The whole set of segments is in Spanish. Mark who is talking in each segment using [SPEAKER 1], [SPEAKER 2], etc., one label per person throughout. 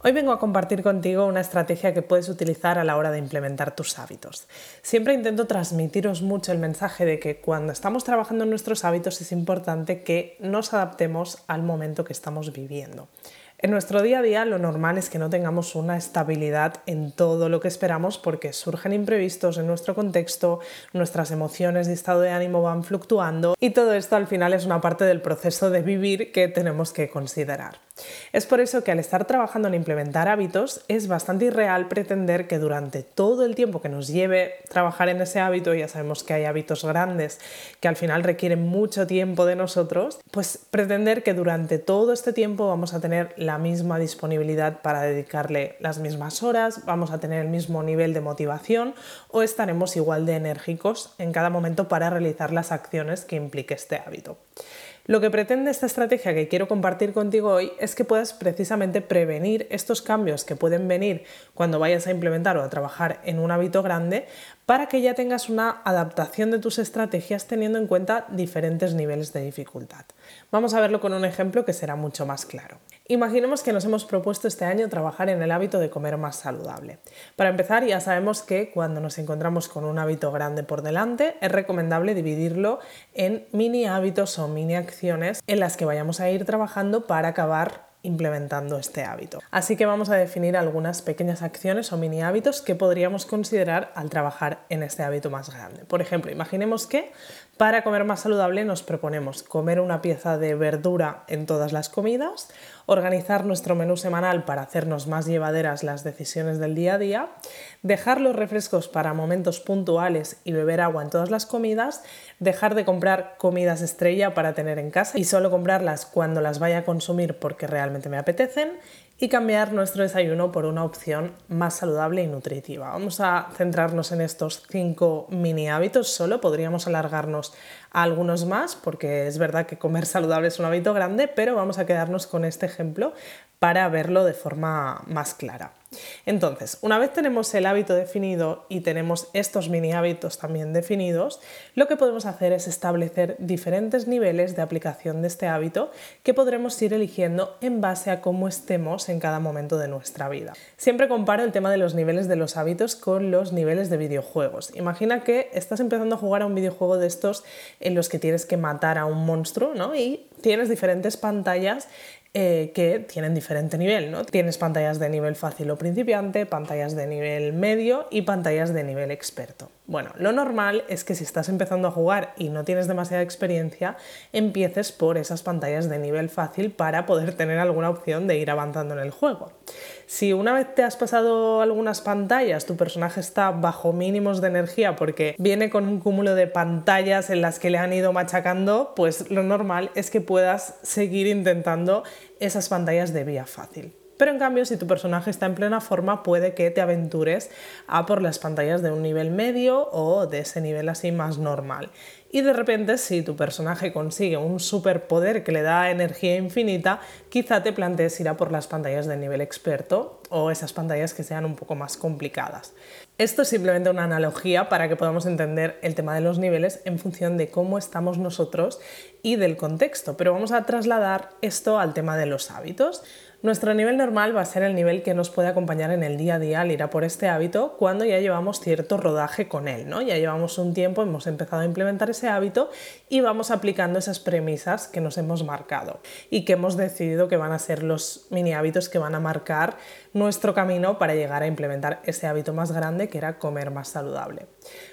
[SPEAKER 1] Hoy vengo a compartir contigo una estrategia que puedes utilizar a la hora de implementar tus hábitos. Siempre intento transmitiros mucho el mensaje de que cuando estamos trabajando en nuestros hábitos es importante que nos adaptemos al momento que estamos viviendo. En nuestro día a día lo normal es que no tengamos una estabilidad en todo lo que esperamos porque surgen imprevistos en nuestro contexto, nuestras emociones y estado de ánimo van fluctuando y todo esto al final es una parte del proceso de vivir que tenemos que considerar. Es por eso que al estar trabajando en implementar hábitos es bastante irreal pretender que durante todo el tiempo que nos lleve trabajar en ese hábito, ya sabemos que hay hábitos grandes que al final requieren mucho tiempo de nosotros, pues pretender que durante todo este tiempo vamos a tener la misma disponibilidad para dedicarle las mismas horas, vamos a tener el mismo nivel de motivación o estaremos igual de enérgicos en cada momento para realizar las acciones que implique este hábito. Lo que pretende esta estrategia que quiero compartir contigo hoy es que puedas precisamente prevenir estos cambios que pueden venir cuando vayas a implementar o a trabajar en un hábito grande para que ya tengas una adaptación de tus estrategias teniendo en cuenta diferentes niveles de dificultad. Vamos a verlo con un ejemplo que será mucho más claro. Imaginemos que nos hemos propuesto este año trabajar en el hábito de comer más saludable. Para empezar, ya sabemos que cuando nos encontramos con un hábito grande por delante, es recomendable dividirlo en mini hábitos o mini acciones en las que vayamos a ir trabajando para acabar implementando este hábito. Así que vamos a definir algunas pequeñas acciones o mini hábitos que podríamos considerar al trabajar en este hábito más grande. Por ejemplo, imaginemos que para comer más saludable nos proponemos comer una pieza de verdura en todas las comidas, organizar nuestro menú semanal para hacernos más llevaderas las decisiones del día a día, dejar los refrescos para momentos puntuales y beber agua en todas las comidas, dejar de comprar comidas estrella para tener en casa y solo comprarlas cuando las vaya a consumir porque realmente me apetecen y cambiar nuestro desayuno por una opción más saludable y nutritiva. Vamos a centrarnos en estos cinco mini hábitos solo, podríamos alargarnos a algunos más porque es verdad que comer saludable es un hábito grande, pero vamos a quedarnos con este ejemplo para verlo de forma más clara. Entonces, una vez tenemos el hábito definido y tenemos estos mini hábitos también definidos, lo que podemos hacer es establecer diferentes niveles de aplicación de este hábito que podremos ir eligiendo en base a cómo estemos en cada momento de nuestra vida. Siempre comparo el tema de los niveles de los hábitos con los niveles de videojuegos. Imagina que estás empezando a jugar a un videojuego de estos en los que tienes que matar a un monstruo ¿no? y tienes diferentes pantallas eh, que tienen diferente nivel, ¿no? Tienes pantallas de nivel fácil o principiante, pantallas de nivel medio y pantallas de nivel experto. Bueno, lo normal es que si estás empezando a jugar y no tienes demasiada experiencia, empieces por esas pantallas de nivel fácil para poder tener alguna opción de ir avanzando en el juego. Si una vez te has pasado algunas pantallas, tu personaje está bajo mínimos de energía porque viene con un cúmulo de pantallas en las que le han ido machacando, pues lo normal es que puedas seguir intentando esas pantallas de vía fácil. Pero en cambio, si tu personaje está en plena forma, puede que te aventures a por las pantallas de un nivel medio o de ese nivel así más normal. Y de repente, si tu personaje consigue un superpoder que le da energía infinita, quizá te plantees ir a por las pantallas de nivel experto o esas pantallas que sean un poco más complicadas. Esto es simplemente una analogía para que podamos entender el tema de los niveles en función de cómo estamos nosotros y del contexto, pero vamos a trasladar esto al tema de los hábitos. Nuestro nivel normal va a ser el nivel que nos puede acompañar en el día a día al ir a por este hábito cuando ya llevamos cierto rodaje con él, ¿no? Ya llevamos un tiempo, hemos empezado a implementar ese hábito y vamos aplicando esas premisas que nos hemos marcado y que hemos decidido que van a ser los mini hábitos que van a marcar nuestro camino para llegar a implementar ese hábito más grande que era comer más saludable.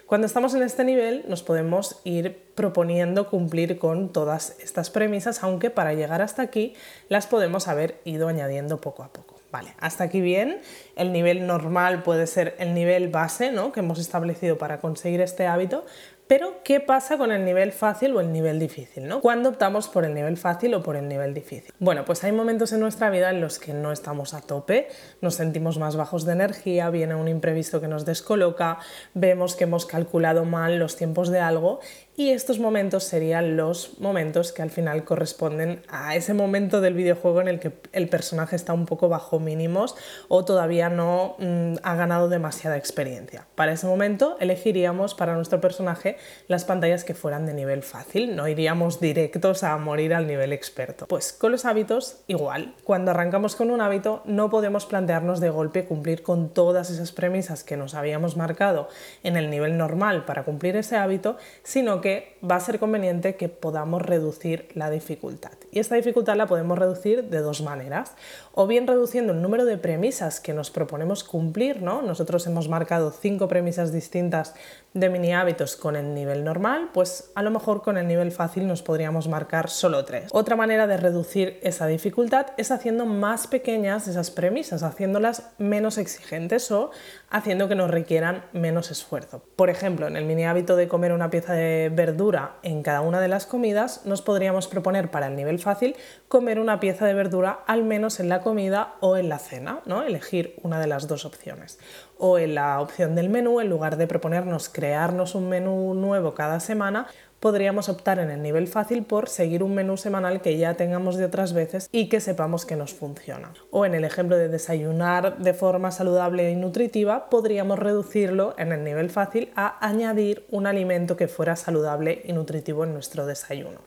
[SPEAKER 1] Cuando estamos en este nivel nos podemos ir proponiendo cumplir con todas estas premisas, aunque para llegar hasta aquí las podemos haber ido añadiendo poco a poco. Vale, hasta aquí bien. El nivel normal puede ser el nivel base ¿no? que hemos establecido para conseguir este hábito, pero, ¿qué pasa con el nivel fácil o el nivel difícil? ¿no? ¿Cuándo optamos por el nivel fácil o por el nivel difícil? Bueno, pues hay momentos en nuestra vida en los que no estamos a tope, nos sentimos más bajos de energía, viene un imprevisto que nos descoloca, vemos que hemos calculado mal los tiempos de algo y estos momentos serían los momentos que al final corresponden a ese momento del videojuego en el que el personaje está un poco bajo mínimos o todavía no mm, ha ganado demasiada experiencia. Para ese momento elegiríamos para nuestro personaje las pantallas que fueran de nivel fácil, no iríamos directos a morir al nivel experto. Pues con los hábitos igual, cuando arrancamos con un hábito no podemos plantearnos de golpe cumplir con todas esas premisas que nos habíamos marcado en el nivel normal para cumplir ese hábito, sino que va a ser conveniente que podamos reducir la dificultad. Y esta dificultad la podemos reducir de dos maneras. O bien reduciendo el número de premisas que nos proponemos cumplir, ¿no? Nosotros hemos marcado cinco premisas distintas de mini hábitos con el nivel normal, pues a lo mejor con el nivel fácil nos podríamos marcar solo tres. Otra manera de reducir esa dificultad es haciendo más pequeñas esas premisas, haciéndolas menos exigentes o haciendo que nos requieran menos esfuerzo. Por ejemplo, en el mini hábito de comer una pieza de verdura en cada una de las comidas, nos podríamos proponer para el nivel fácil comer una pieza de verdura al menos en la comida o en la cena, ¿no? Elegir una de las dos opciones. O en la opción del menú, en lugar de proponernos crearnos un menú nuevo cada semana, podríamos optar en el nivel fácil por seguir un menú semanal que ya tengamos de otras veces y que sepamos que nos funciona. O en el ejemplo de desayunar de forma saludable y nutritiva, podríamos reducirlo en el nivel fácil a añadir un alimento que fuera saludable y nutritivo en nuestro desayuno.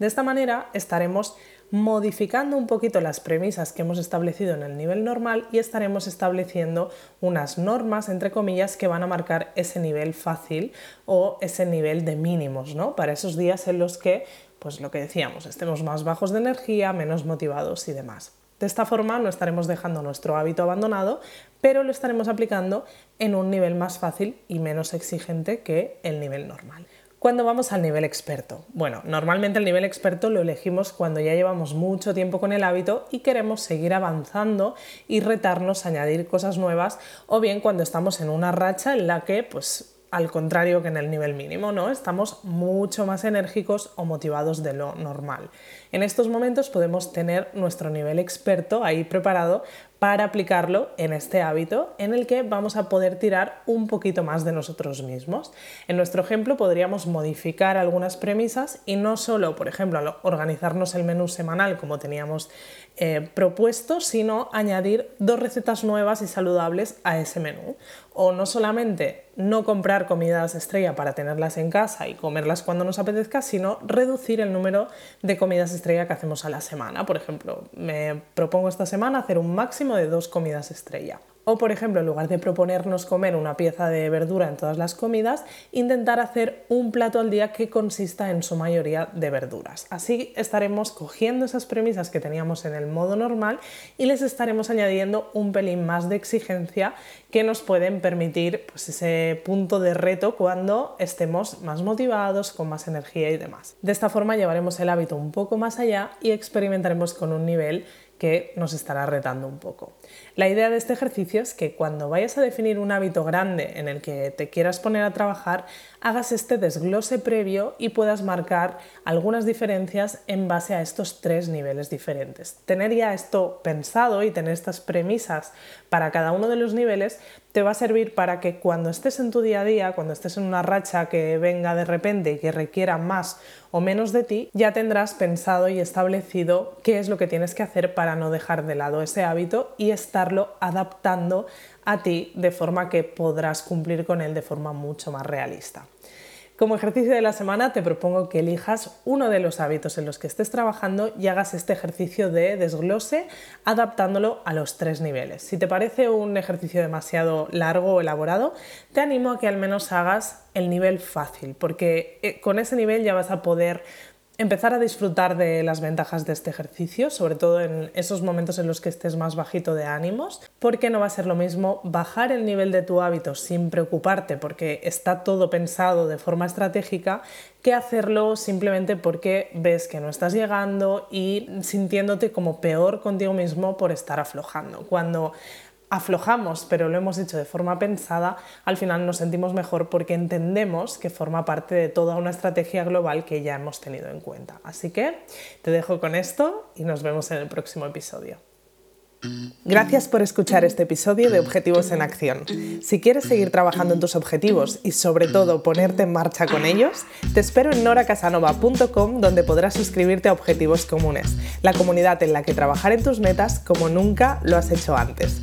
[SPEAKER 1] De esta manera estaremos modificando un poquito las premisas que hemos establecido en el nivel normal y estaremos estableciendo unas normas, entre comillas, que van a marcar ese nivel fácil o ese nivel de mínimos, ¿no? Para esos días en los que, pues lo que decíamos, estemos más bajos de energía, menos motivados y demás. De esta forma no estaremos dejando nuestro hábito abandonado, pero lo estaremos aplicando en un nivel más fácil y menos exigente que el nivel normal. ¿Cuándo vamos al nivel experto? Bueno, normalmente el nivel experto lo elegimos cuando ya llevamos mucho tiempo con el hábito y queremos seguir avanzando y retarnos a añadir cosas nuevas o bien cuando estamos en una racha en la que pues al contrario que en el nivel mínimo, ¿no? Estamos mucho más enérgicos o motivados de lo normal. En estos momentos podemos tener nuestro nivel experto ahí preparado para aplicarlo en este hábito en el que vamos a poder tirar un poquito más de nosotros mismos. En nuestro ejemplo podríamos modificar algunas premisas y no solo, por ejemplo, organizarnos el menú semanal como teníamos eh, propuesto, sino añadir dos recetas nuevas y saludables a ese menú. O no solamente no comprar comidas estrella para tenerlas en casa y comerlas cuando nos apetezca, sino reducir el número de comidas estrella que hacemos a la semana. Por ejemplo, me propongo esta semana hacer un máximo de dos comidas estrella. O, por ejemplo, en lugar de proponernos comer una pieza de verdura en todas las comidas, intentar hacer un plato al día que consista en su mayoría de verduras. Así estaremos cogiendo esas premisas que teníamos en el modo normal y les estaremos añadiendo un pelín más de exigencia que nos pueden permitir pues, ese punto de reto cuando estemos más motivados, con más energía y demás. De esta forma llevaremos el hábito un poco más allá y experimentaremos con un nivel que nos estará retando un poco. La idea de este ejercicio es que cuando vayas a definir un hábito grande en el que te quieras poner a trabajar, hagas este desglose previo y puedas marcar algunas diferencias en base a estos tres niveles diferentes. Tener ya esto pensado y tener estas premisas para cada uno de los niveles te va a servir para que cuando estés en tu día a día, cuando estés en una racha que venga de repente y que requiera más o menos de ti, ya tendrás pensado y establecido qué es lo que tienes que hacer para no dejar de lado ese hábito y estarlo adaptando a ti de forma que podrás cumplir con él de forma mucho más realista. Como ejercicio de la semana te propongo que elijas uno de los hábitos en los que estés trabajando y hagas este ejercicio de desglose adaptándolo a los tres niveles. Si te parece un ejercicio demasiado largo o elaborado, te animo a que al menos hagas el nivel fácil, porque eh, con ese nivel ya vas a poder empezar a disfrutar de las ventajas de este ejercicio, sobre todo en esos momentos en los que estés más bajito de ánimos, porque no va a ser lo mismo bajar el nivel de tu hábito sin preocuparte porque está todo pensado de forma estratégica que hacerlo simplemente porque ves que no estás llegando y sintiéndote como peor contigo mismo por estar aflojando. Cuando aflojamos, pero lo hemos hecho de forma pensada, al final nos sentimos mejor porque entendemos que forma parte de toda una estrategia global que ya hemos tenido en cuenta. Así que te dejo con esto y nos vemos en el próximo episodio. Gracias por escuchar este episodio de Objetivos en Acción. Si quieres seguir trabajando en tus objetivos y sobre todo ponerte en marcha con ellos, te espero en noracasanova.com donde podrás suscribirte a Objetivos Comunes, la comunidad en la que trabajar en tus metas como nunca lo has hecho antes.